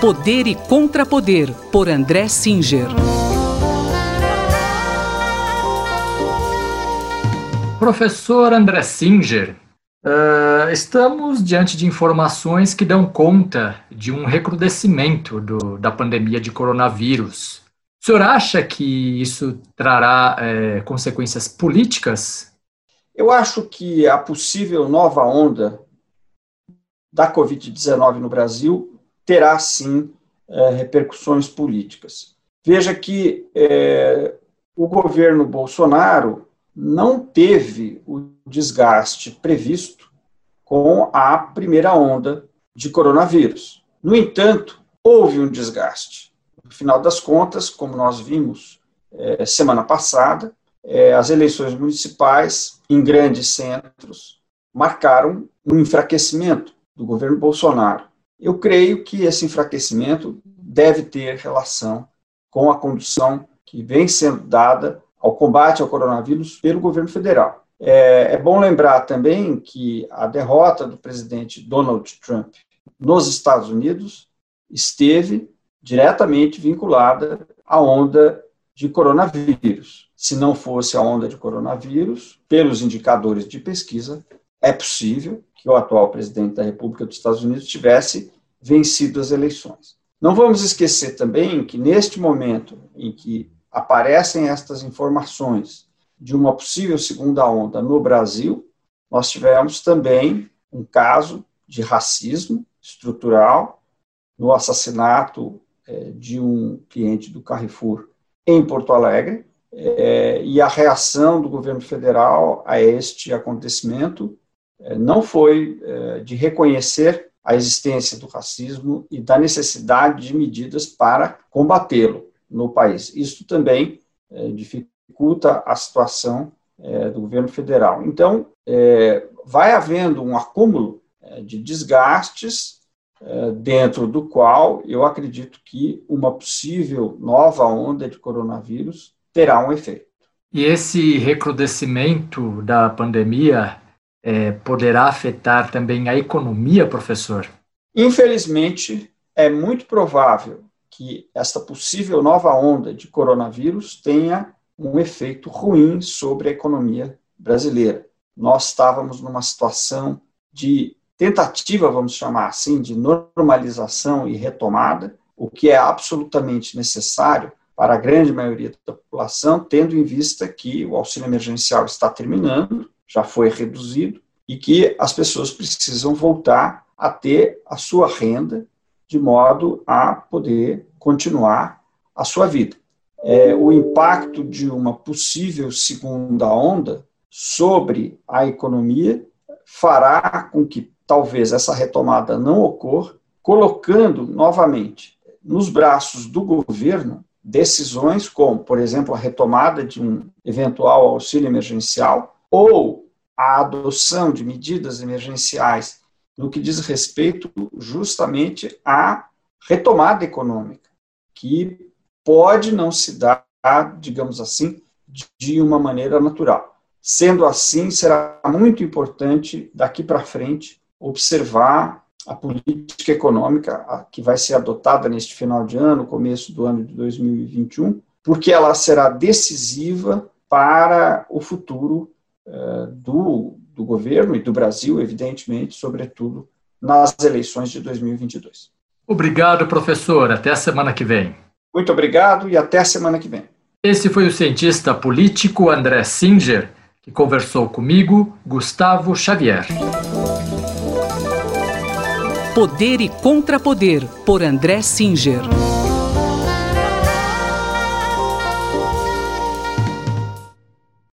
Poder e Contrapoder, por André Singer. Professor André Singer, uh, estamos diante de informações que dão conta de um recrudescimento do, da pandemia de coronavírus. O senhor acha que isso trará é, consequências políticas? Eu acho que a possível nova onda da Covid-19 no Brasil terá sim é, repercussões políticas. Veja que é, o governo Bolsonaro não teve o desgaste previsto com a primeira onda de coronavírus. No entanto, houve um desgaste. No final das contas, como nós vimos é, semana passada, é, as eleições municipais em grandes centros marcaram um enfraquecimento do governo Bolsonaro. Eu creio que esse enfraquecimento deve ter relação com a condução que vem sendo dada ao combate ao coronavírus pelo governo federal. É, é, bom lembrar também que a derrota do presidente Donald Trump nos Estados Unidos esteve diretamente vinculada à onda de coronavírus. Se não fosse a onda de coronavírus, pelos indicadores de pesquisa, é possível que o atual presidente da República dos Estados Unidos tivesse vencido as eleições. Não vamos esquecer também que, neste momento em que aparecem estas informações de uma possível segunda onda no Brasil, nós tivemos também um caso de racismo estrutural no assassinato é, de um cliente do Carrefour em Porto Alegre, é, e a reação do governo federal a este acontecimento não foi é, de reconhecer a existência do racismo e da necessidade de medidas para combatê-lo no país. Isso também é, dificulta a situação do governo federal. Então, vai havendo um acúmulo de desgastes dentro do qual eu acredito que uma possível nova onda de coronavírus terá um efeito. E esse recrudescimento da pandemia é, poderá afetar também a economia, professor? Infelizmente, é muito provável que esta possível nova onda de coronavírus tenha um efeito ruim sobre a economia brasileira. Nós estávamos numa situação de tentativa, vamos chamar assim, de normalização e retomada, o que é absolutamente necessário para a grande maioria da população, tendo em vista que o auxílio emergencial está terminando já foi reduzido e que as pessoas precisam voltar a ter a sua renda de modo a poder continuar a sua vida. É, o impacto de uma possível segunda onda sobre a economia fará com que talvez essa retomada não ocorra, colocando novamente nos braços do governo decisões como, por exemplo, a retomada de um eventual auxílio emergencial ou a adoção de medidas emergenciais no que diz respeito justamente à retomada econômica, que pode não se dar, digamos assim, de uma maneira natural. Sendo assim, será muito importante daqui para frente observar a política econômica que vai ser adotada neste final de ano, começo do ano de 2021, porque ela será decisiva para o futuro do, do governo e do Brasil, evidentemente, sobretudo nas eleições de 2022. Obrigado, professor. Até a semana que vem. Muito obrigado e até a semana que vem. Esse foi o cientista político André Singer, que conversou comigo, Gustavo Xavier. Poder e Contrapoder, por André Singer.